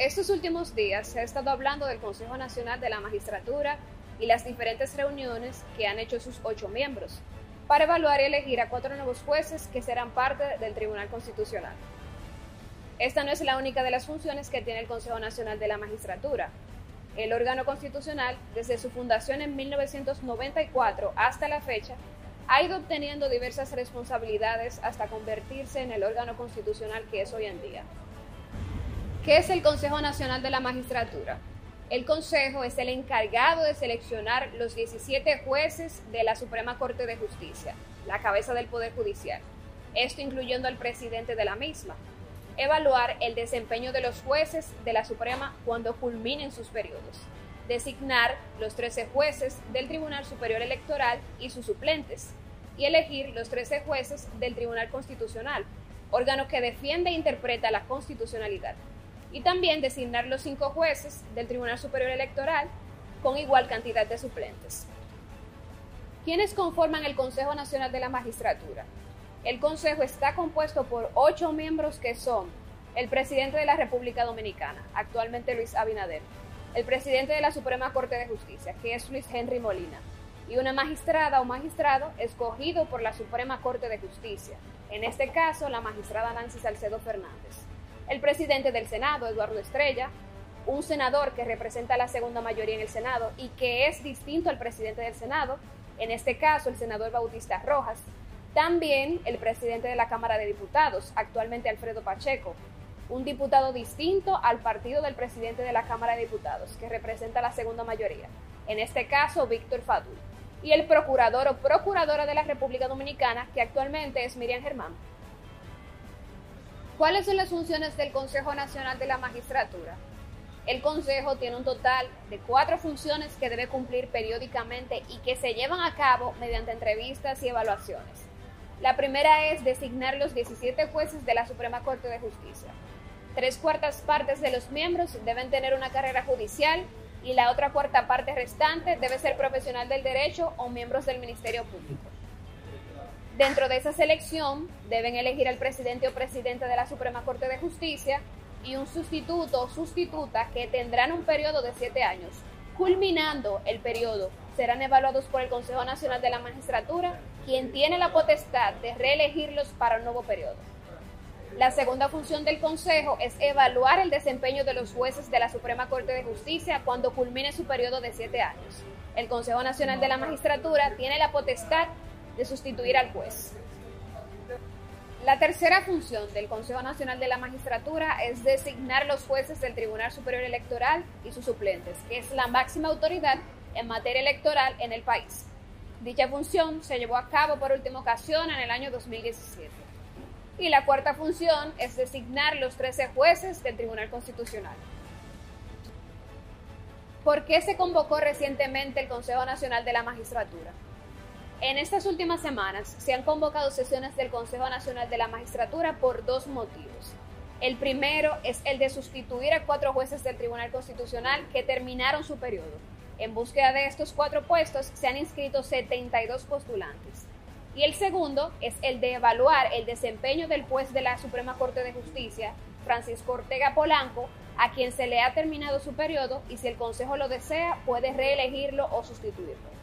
Estos últimos días se ha estado hablando del Consejo Nacional de la Magistratura y las diferentes reuniones que han hecho sus ocho miembros para evaluar y elegir a cuatro nuevos jueces que serán parte del Tribunal Constitucional. Esta no es la única de las funciones que tiene el Consejo Nacional de la Magistratura. El órgano constitucional, desde su fundación en 1994 hasta la fecha, ha ido obteniendo diversas responsabilidades hasta convertirse en el órgano constitucional que es hoy en día. ¿Qué es el Consejo Nacional de la Magistratura? El Consejo es el encargado de seleccionar los 17 jueces de la Suprema Corte de Justicia, la cabeza del Poder Judicial, esto incluyendo al presidente de la misma. Evaluar el desempeño de los jueces de la Suprema cuando culminen sus periodos. Designar los 13 jueces del Tribunal Superior Electoral y sus suplentes. Y elegir los 13 jueces del Tribunal Constitucional, órgano que defiende e interpreta la constitucionalidad y también designar los cinco jueces del Tribunal Superior Electoral con igual cantidad de suplentes. ¿Quiénes conforman el Consejo Nacional de la Magistratura? El Consejo está compuesto por ocho miembros que son el presidente de la República Dominicana, actualmente Luis Abinader, el presidente de la Suprema Corte de Justicia, que es Luis Henry Molina, y una magistrada o magistrado escogido por la Suprema Corte de Justicia, en este caso la magistrada Nancy Salcedo Fernández el presidente del Senado, Eduardo Estrella, un senador que representa la segunda mayoría en el Senado y que es distinto al presidente del Senado, en este caso el senador Bautista Rojas, también el presidente de la Cámara de Diputados, actualmente Alfredo Pacheco, un diputado distinto al partido del presidente de la Cámara de Diputados, que representa la segunda mayoría, en este caso Víctor Fadul, y el procurador o procuradora de la República Dominicana, que actualmente es Miriam Germán. ¿Cuáles son las funciones del Consejo Nacional de la Magistratura? El Consejo tiene un total de cuatro funciones que debe cumplir periódicamente y que se llevan a cabo mediante entrevistas y evaluaciones. La primera es designar los 17 jueces de la Suprema Corte de Justicia. Tres cuartas partes de los miembros deben tener una carrera judicial y la otra cuarta parte restante debe ser profesional del derecho o miembros del Ministerio Público. Dentro de esa selección deben elegir al presidente o presidente de la Suprema Corte de Justicia y un sustituto o sustituta que tendrán un periodo de siete años. Culminando el periodo, serán evaluados por el Consejo Nacional de la Magistratura, quien tiene la potestad de reelegirlos para un nuevo periodo. La segunda función del Consejo es evaluar el desempeño de los jueces de la Suprema Corte de Justicia cuando culmine su periodo de siete años. El Consejo Nacional de la Magistratura tiene la potestad de sustituir al juez. La tercera función del Consejo Nacional de la Magistratura es designar los jueces del Tribunal Superior Electoral y sus suplentes, que es la máxima autoridad en materia electoral en el país. Dicha función se llevó a cabo por última ocasión en el año 2017. Y la cuarta función es designar los 13 jueces del Tribunal Constitucional. ¿Por qué se convocó recientemente el Consejo Nacional de la Magistratura? En estas últimas semanas se han convocado sesiones del Consejo Nacional de la Magistratura por dos motivos. El primero es el de sustituir a cuatro jueces del Tribunal Constitucional que terminaron su periodo. En búsqueda de estos cuatro puestos se han inscrito 72 postulantes. Y el segundo es el de evaluar el desempeño del juez de la Suprema Corte de Justicia, Francisco Ortega Polanco, a quien se le ha terminado su periodo y si el Consejo lo desea puede reelegirlo o sustituirlo.